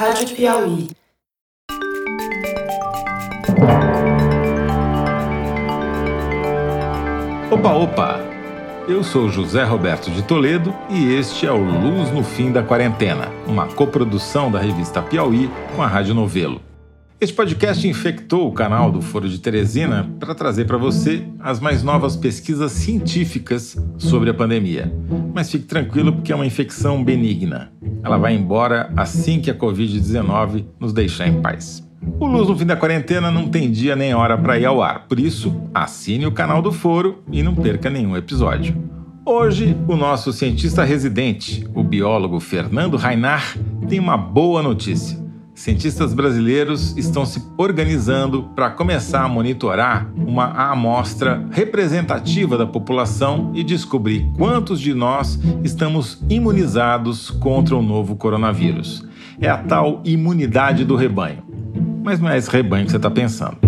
Rádio Piauí. Opa, opa! Eu sou José Roberto de Toledo e este é o Luz no Fim da Quarentena, uma coprodução da revista Piauí com a Rádio Novelo. Este podcast infectou o canal do Foro de Teresina para trazer para você as mais novas pesquisas científicas sobre a pandemia. Mas fique tranquilo porque é uma infecção benigna. Ela vai embora assim que a Covid-19 nos deixar em paz. O Luz no Fim da Quarentena não tem dia nem hora para ir ao ar, por isso assine o canal do Foro e não perca nenhum episódio. Hoje, o nosso cientista residente, o biólogo Fernando Rainar, tem uma boa notícia cientistas brasileiros estão se organizando para começar a monitorar uma amostra representativa da população e descobrir quantos de nós estamos imunizados contra o novo coronavírus. É a tal imunidade do rebanho. Mas não é esse rebanho que você está pensando.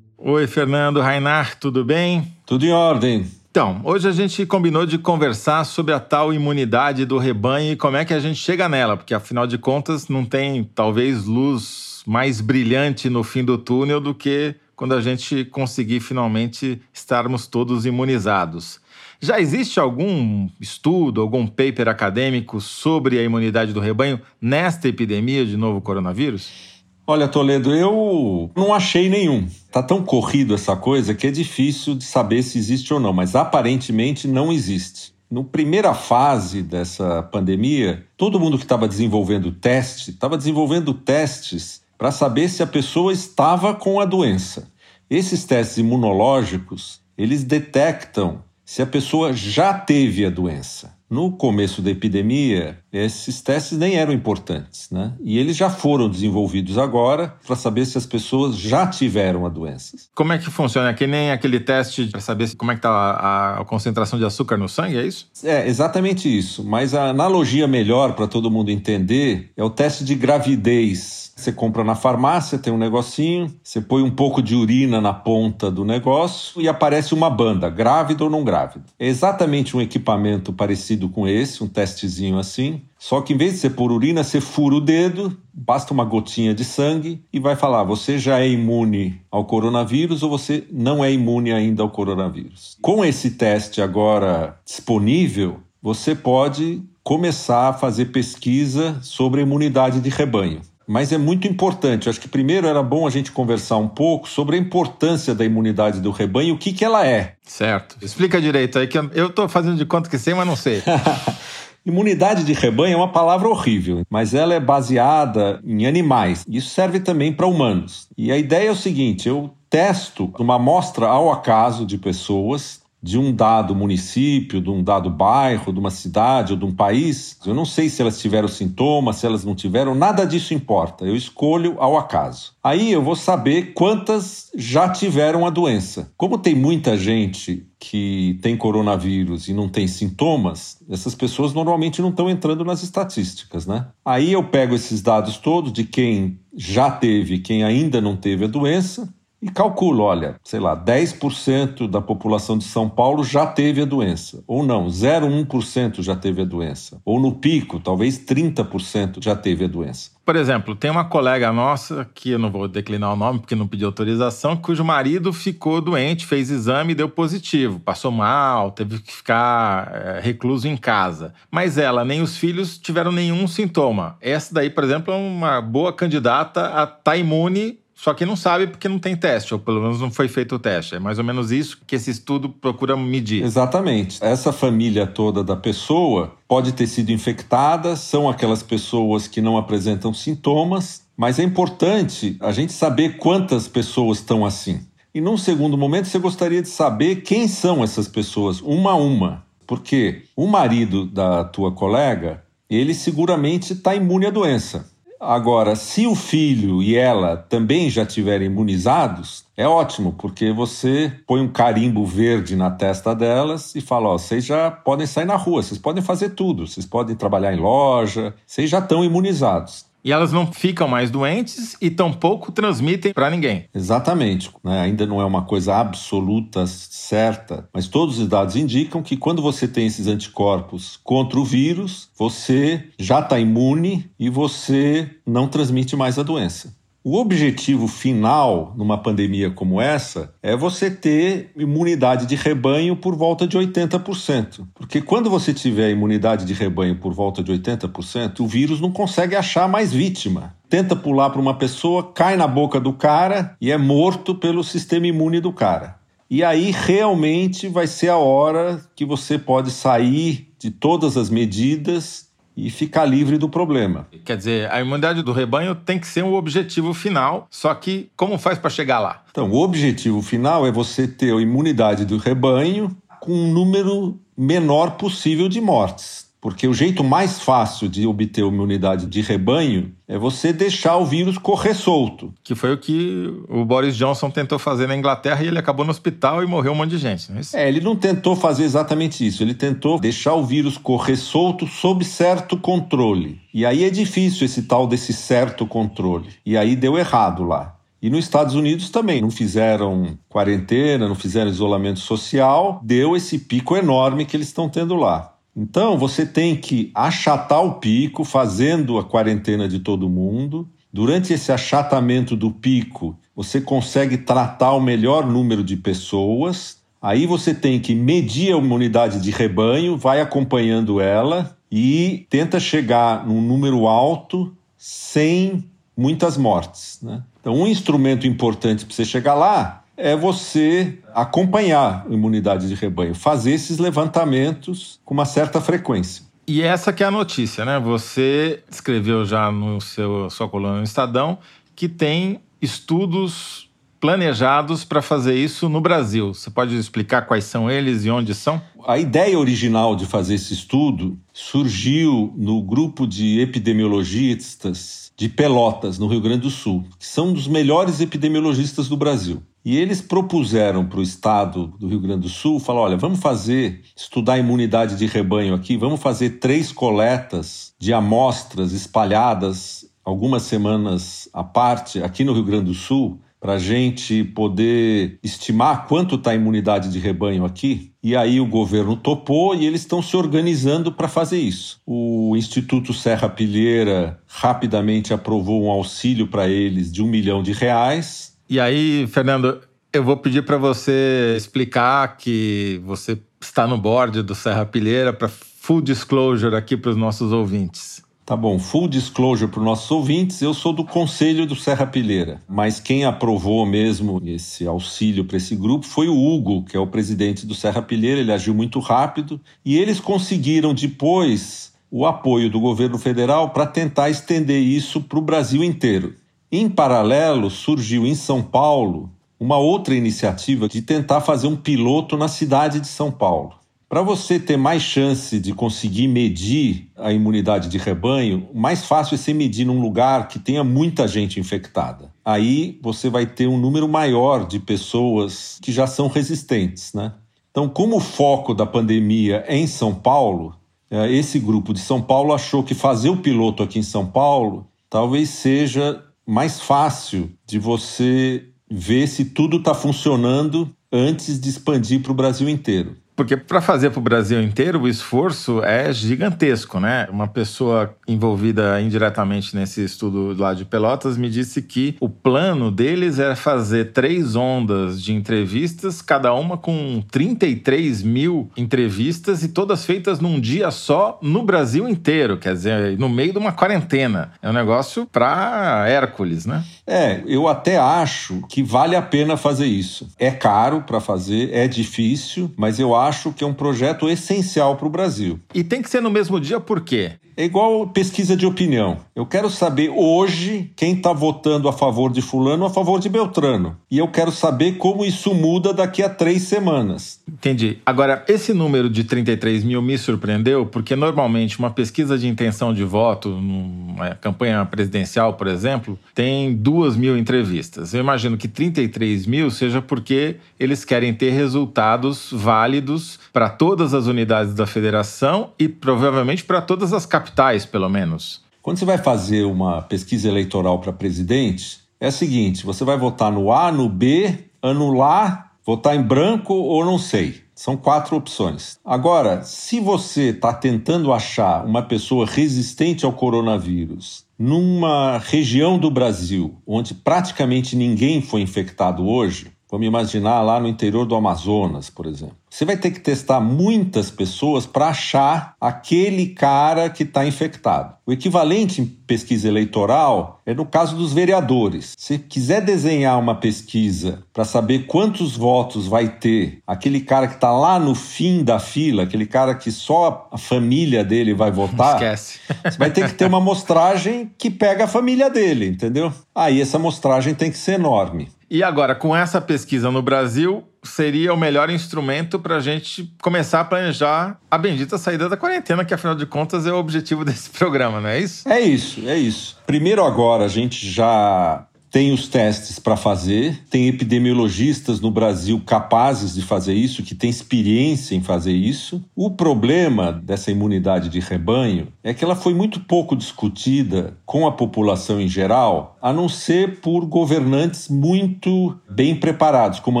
Oi, Fernando Rainar, tudo bem? Tudo em ordem. Então, hoje a gente combinou de conversar sobre a tal imunidade do rebanho e como é que a gente chega nela, porque afinal de contas não tem talvez luz mais brilhante no fim do túnel do que quando a gente conseguir finalmente estarmos todos imunizados. Já existe algum estudo, algum paper acadêmico sobre a imunidade do rebanho nesta epidemia de novo coronavírus? Olha, Toledo, eu não achei nenhum. Tá tão corrido essa coisa que é difícil de saber se existe ou não, mas aparentemente não existe. Na primeira fase dessa pandemia, todo mundo que estava desenvolvendo teste estava desenvolvendo testes para saber se a pessoa estava com a doença. Esses testes imunológicos, eles detectam se a pessoa já teve a doença. No começo da epidemia, esses testes nem eram importantes, né? E eles já foram desenvolvidos agora para saber se as pessoas já tiveram a doença. Como é que funciona? É que nem aquele teste para saber como é que está a, a, concentração de açúcar no sangue, é isso? É, exatamente isso. Mas a analogia melhor para todo mundo entender é o teste de gravidez você compra na farmácia, tem um negocinho, você põe um pouco de urina na ponta do negócio e aparece uma banda, grávida ou não grávida. É exatamente um equipamento parecido com esse, um testezinho assim. Só que em vez de você pôr urina, você fura o dedo, basta uma gotinha de sangue e vai falar: você já é imune ao coronavírus ou você não é imune ainda ao coronavírus. Com esse teste agora disponível, você pode começar a fazer pesquisa sobre a imunidade de rebanho mas é muito importante. Eu acho que primeiro era bom a gente conversar um pouco sobre a importância da imunidade do rebanho, o que, que ela é. Certo. Explica direito aí, que eu estou fazendo de conta que sei, mas não sei. Imunidade de rebanho é uma palavra horrível, mas ela é baseada em animais. Isso serve também para humanos. E a ideia é o seguinte: eu testo uma amostra ao acaso de pessoas de um dado município, de um dado bairro, de uma cidade ou de um país, eu não sei se elas tiveram sintomas, se elas não tiveram, nada disso importa. Eu escolho ao acaso. Aí eu vou saber quantas já tiveram a doença. Como tem muita gente que tem coronavírus e não tem sintomas, essas pessoas normalmente não estão entrando nas estatísticas, né? Aí eu pego esses dados todos de quem já teve, quem ainda não teve a doença, e calculo, olha, sei lá, 10% da população de São Paulo já teve a doença. Ou não, 0,1% já teve a doença. Ou no pico, talvez 30% já teve a doença. Por exemplo, tem uma colega nossa, que eu não vou declinar o nome porque não pediu autorização, cujo marido ficou doente, fez exame e deu positivo. Passou mal, teve que ficar é, recluso em casa. Mas ela nem os filhos tiveram nenhum sintoma. Essa daí, por exemplo, é uma boa candidata a estar imune só que não sabe porque não tem teste, ou pelo menos não foi feito o teste. É mais ou menos isso que esse estudo procura medir. Exatamente. Essa família toda da pessoa pode ter sido infectada, são aquelas pessoas que não apresentam sintomas, mas é importante a gente saber quantas pessoas estão assim. E num segundo momento, você gostaria de saber quem são essas pessoas, uma a uma. Porque o marido da tua colega, ele seguramente está imune à doença. Agora, se o filho e ela também já tiverem imunizados, é ótimo, porque você põe um carimbo verde na testa delas e fala: ó, vocês já podem sair na rua, vocês podem fazer tudo, vocês podem trabalhar em loja, vocês já estão imunizados. E elas não ficam mais doentes e tampouco transmitem para ninguém. Exatamente. Né? Ainda não é uma coisa absoluta, certa, mas todos os dados indicam que quando você tem esses anticorpos contra o vírus, você já está imune e você não transmite mais a doença. O objetivo final numa pandemia como essa é você ter imunidade de rebanho por volta de 80%. Porque quando você tiver imunidade de rebanho por volta de 80%, o vírus não consegue achar mais vítima. Tenta pular para uma pessoa, cai na boca do cara e é morto pelo sistema imune do cara. E aí realmente vai ser a hora que você pode sair de todas as medidas e ficar livre do problema. Quer dizer, a imunidade do rebanho tem que ser um objetivo final, só que como faz para chegar lá? Então, o objetivo final é você ter a imunidade do rebanho com um número menor possível de mortes. Porque o jeito mais fácil de obter imunidade de rebanho é você deixar o vírus correr solto. Que foi o que o Boris Johnson tentou fazer na Inglaterra e ele acabou no hospital e morreu um monte de gente, não é isso? É, ele não tentou fazer exatamente isso. Ele tentou deixar o vírus correr solto sob certo controle. E aí é difícil esse tal desse certo controle. E aí deu errado lá. E nos Estados Unidos também não fizeram quarentena, não fizeram isolamento social, deu esse pico enorme que eles estão tendo lá. Então, você tem que achatar o pico, fazendo a quarentena de todo mundo. Durante esse achatamento do pico, você consegue tratar o melhor número de pessoas. Aí você tem que medir a imunidade de rebanho, vai acompanhando ela e tenta chegar num número alto sem muitas mortes. Né? Então, um instrumento importante para você chegar lá é você acompanhar a imunidade de rebanho, fazer esses levantamentos com uma certa frequência. E essa que é a notícia, né? Você escreveu já no seu sua coluna no Estadão que tem estudos planejados para fazer isso no Brasil. Você pode explicar quais são eles e onde são? A ideia original de fazer esse estudo surgiu no grupo de epidemiologistas de Pelotas, no Rio Grande do Sul, que são um dos melhores epidemiologistas do Brasil. E eles propuseram para o estado do Rio Grande do Sul, falaram, olha, vamos fazer, estudar a imunidade de rebanho aqui, vamos fazer três coletas de amostras espalhadas algumas semanas à parte aqui no Rio Grande do Sul, para a gente poder estimar quanto está a imunidade de rebanho aqui. E aí o governo topou e eles estão se organizando para fazer isso. O Instituto Serra Pilheira rapidamente aprovou um auxílio para eles de um milhão de reais e aí, Fernando, eu vou pedir para você explicar que você está no board do Serra Pilheira para full disclosure aqui para os nossos ouvintes. Tá bom, full disclosure para os nossos ouvintes, eu sou do conselho do Serra Pilheira, mas quem aprovou mesmo esse auxílio para esse grupo foi o Hugo, que é o presidente do Serra Pilheira, ele agiu muito rápido e eles conseguiram depois o apoio do governo federal para tentar estender isso para o Brasil inteiro. Em paralelo, surgiu em São Paulo uma outra iniciativa de tentar fazer um piloto na cidade de São Paulo. Para você ter mais chance de conseguir medir a imunidade de rebanho, mais fácil é você medir num lugar que tenha muita gente infectada. Aí você vai ter um número maior de pessoas que já são resistentes, né? Então, como o foco da pandemia é em São Paulo, é, esse grupo de São Paulo achou que fazer o piloto aqui em São Paulo talvez seja mais fácil de você ver se tudo está funcionando antes de expandir para o Brasil inteiro. Porque para fazer para o Brasil inteiro, o esforço é gigantesco, né? Uma pessoa envolvida indiretamente nesse estudo lá de Pelotas me disse que o plano deles era fazer três ondas de entrevistas, cada uma com 33 mil entrevistas e todas feitas num dia só no Brasil inteiro, quer dizer, no meio de uma quarentena. É um negócio para Hércules, né? É, eu até acho que vale a pena fazer isso. É caro para fazer, é difícil, mas eu acho acho que é um projeto essencial para o Brasil. E tem que ser no mesmo dia por quê? É igual pesquisa de opinião. Eu quero saber hoje quem está votando a favor de Fulano ou a favor de Beltrano. E eu quero saber como isso muda daqui a três semanas. Entendi. Agora, esse número de 33 mil me surpreendeu, porque normalmente uma pesquisa de intenção de voto, numa campanha presidencial, por exemplo, tem duas mil entrevistas. Eu imagino que 33 mil seja porque eles querem ter resultados válidos para todas as unidades da federação e provavelmente para todas as capitais capitais, pelo menos. Quando você vai fazer uma pesquisa eleitoral para presidente, é o seguinte: você vai votar no A, no B, anular, votar em branco ou não sei. São quatro opções. Agora, se você está tentando achar uma pessoa resistente ao coronavírus numa região do Brasil onde praticamente ninguém foi infectado hoje, Vamos imaginar lá no interior do Amazonas, por exemplo. Você vai ter que testar muitas pessoas para achar aquele cara que está infectado. O equivalente em pesquisa eleitoral é no caso dos vereadores. Se quiser desenhar uma pesquisa para saber quantos votos vai ter aquele cara que está lá no fim da fila, aquele cara que só a família dele vai votar, Esquece. você vai ter que ter uma amostragem que pega a família dele, entendeu? Aí essa amostragem tem que ser enorme. E agora, com essa pesquisa no Brasil, seria o melhor instrumento para a gente começar a planejar a bendita saída da quarentena, que afinal de contas é o objetivo desse programa, não é isso? É isso, é isso. Primeiro, agora, a gente já tem os testes para fazer, tem epidemiologistas no Brasil capazes de fazer isso, que têm experiência em fazer isso. O problema dessa imunidade de rebanho é que ela foi muito pouco discutida com a população em geral, a não ser por governantes muito bem preparados, como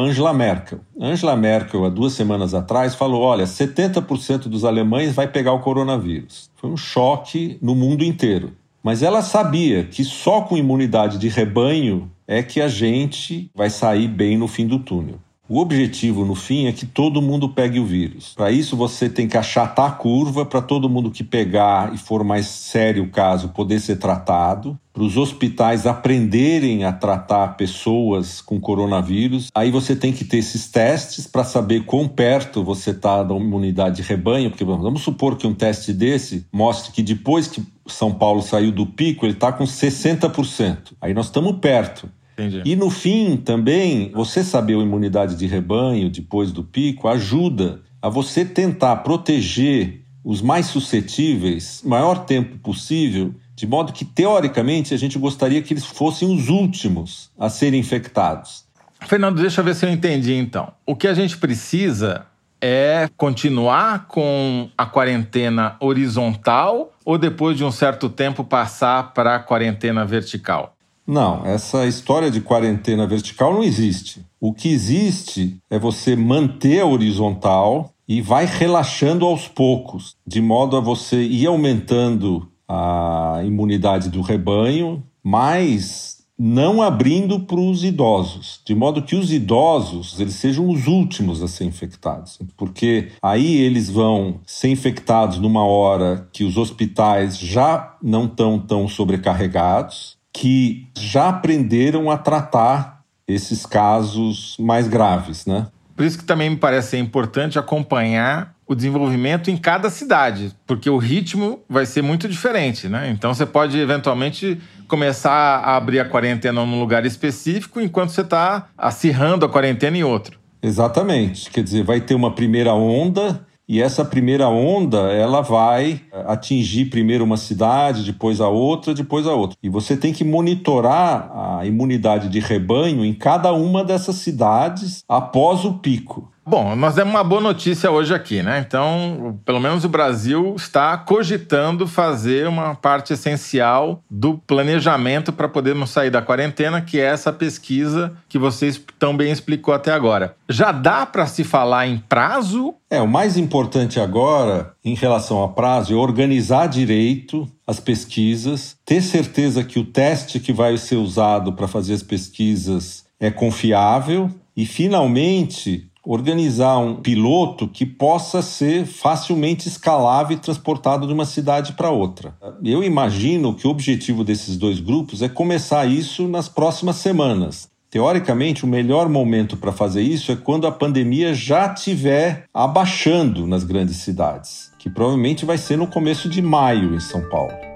Angela Merkel. Angela Merkel, há duas semanas atrás, falou: olha, 70% dos alemães vai pegar o coronavírus. Foi um choque no mundo inteiro. Mas ela sabia que só com imunidade de rebanho é que a gente vai sair bem no fim do túnel. O objetivo, no fim, é que todo mundo pegue o vírus. Para isso, você tem que achatar a curva para todo mundo que pegar e for mais sério o caso poder ser tratado, para os hospitais aprenderem a tratar pessoas com coronavírus. Aí você tem que ter esses testes para saber quão perto você está da imunidade de rebanho, porque vamos supor que um teste desse mostre que depois que São Paulo saiu do pico, ele está com 60%. Aí nós estamos perto. Entendi. E no fim, também, você saber a imunidade de rebanho depois do pico ajuda a você tentar proteger os mais suscetíveis o maior tempo possível, de modo que, teoricamente, a gente gostaria que eles fossem os últimos a serem infectados. Fernando, deixa eu ver se eu entendi então. O que a gente precisa é continuar com a quarentena horizontal ou depois de um certo tempo passar para a quarentena vertical? Não, essa história de quarentena vertical não existe. O que existe é você manter a horizontal e vai relaxando aos poucos, de modo a você ir aumentando a imunidade do rebanho, mas não abrindo para os idosos, de modo que os idosos eles sejam os últimos a ser infectados, porque aí eles vão ser infectados numa hora que os hospitais já não estão tão sobrecarregados que já aprenderam a tratar esses casos mais graves, né? Por isso que também me parece importante acompanhar o desenvolvimento em cada cidade, porque o ritmo vai ser muito diferente, né? Então você pode eventualmente começar a abrir a quarentena num lugar específico enquanto você está acirrando a quarentena em outro. Exatamente. Quer dizer, vai ter uma primeira onda e essa primeira onda, ela vai atingir primeiro uma cidade, depois a outra, depois a outra. E você tem que monitorar a imunidade de rebanho em cada uma dessas cidades após o pico. Bom, nós demos uma boa notícia hoje aqui, né? Então, pelo menos o Brasil está cogitando fazer uma parte essencial do planejamento para podermos sair da quarentena, que é essa pesquisa que vocês tão bem explicou até agora. Já dá para se falar em prazo? É, o mais importante agora, em relação a prazo, é organizar direito as pesquisas, ter certeza que o teste que vai ser usado para fazer as pesquisas é confiável e, finalmente, organizar um piloto que possa ser facilmente escalável e transportado de uma cidade para outra. Eu imagino que o objetivo desses dois grupos é começar isso nas próximas semanas. Teoricamente, o melhor momento para fazer isso é quando a pandemia já estiver abaixando nas grandes cidades, que provavelmente vai ser no começo de maio em São Paulo.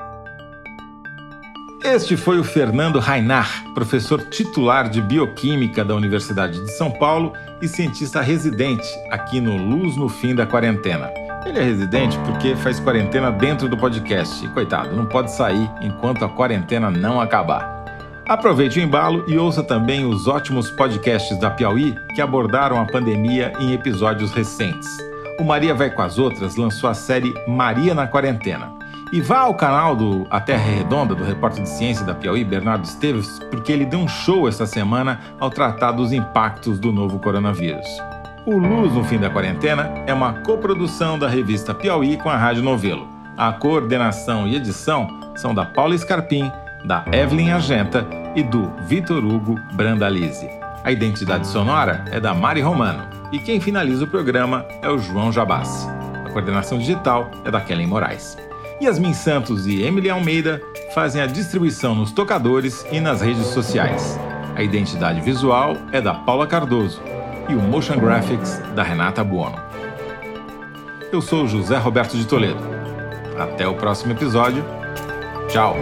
Este foi o Fernando Rainar, professor titular de Bioquímica da Universidade de São Paulo e cientista residente aqui no Luz no Fim da Quarentena. Ele é residente porque faz quarentena dentro do podcast e, coitado, não pode sair enquanto a quarentena não acabar. Aproveite o embalo e ouça também os ótimos podcasts da Piauí que abordaram a pandemia em episódios recentes. O Maria Vai com as Outras lançou a série Maria na Quarentena E vá ao canal do A Terra é Redonda, do repórter de ciência da Piauí, Bernardo Esteves, porque ele deu um show essa semana ao tratar dos impactos do novo coronavírus. O Luz no Fim da Quarentena é uma coprodução da revista Piauí com a Rádio Novelo. A coordenação e edição são da Paula Scarpim, da Evelyn Argenta e do Vitor Hugo Brandalize. A identidade sonora é da Mari Romano e quem finaliza o programa é o João Jabassi. A coordenação digital é da Kellen Moraes. Yasmin Santos e Emily Almeida fazem a distribuição nos tocadores e nas redes sociais. A identidade visual é da Paula Cardoso e o Motion Graphics da Renata Buono. Eu sou José Roberto de Toledo. Até o próximo episódio. Tchau!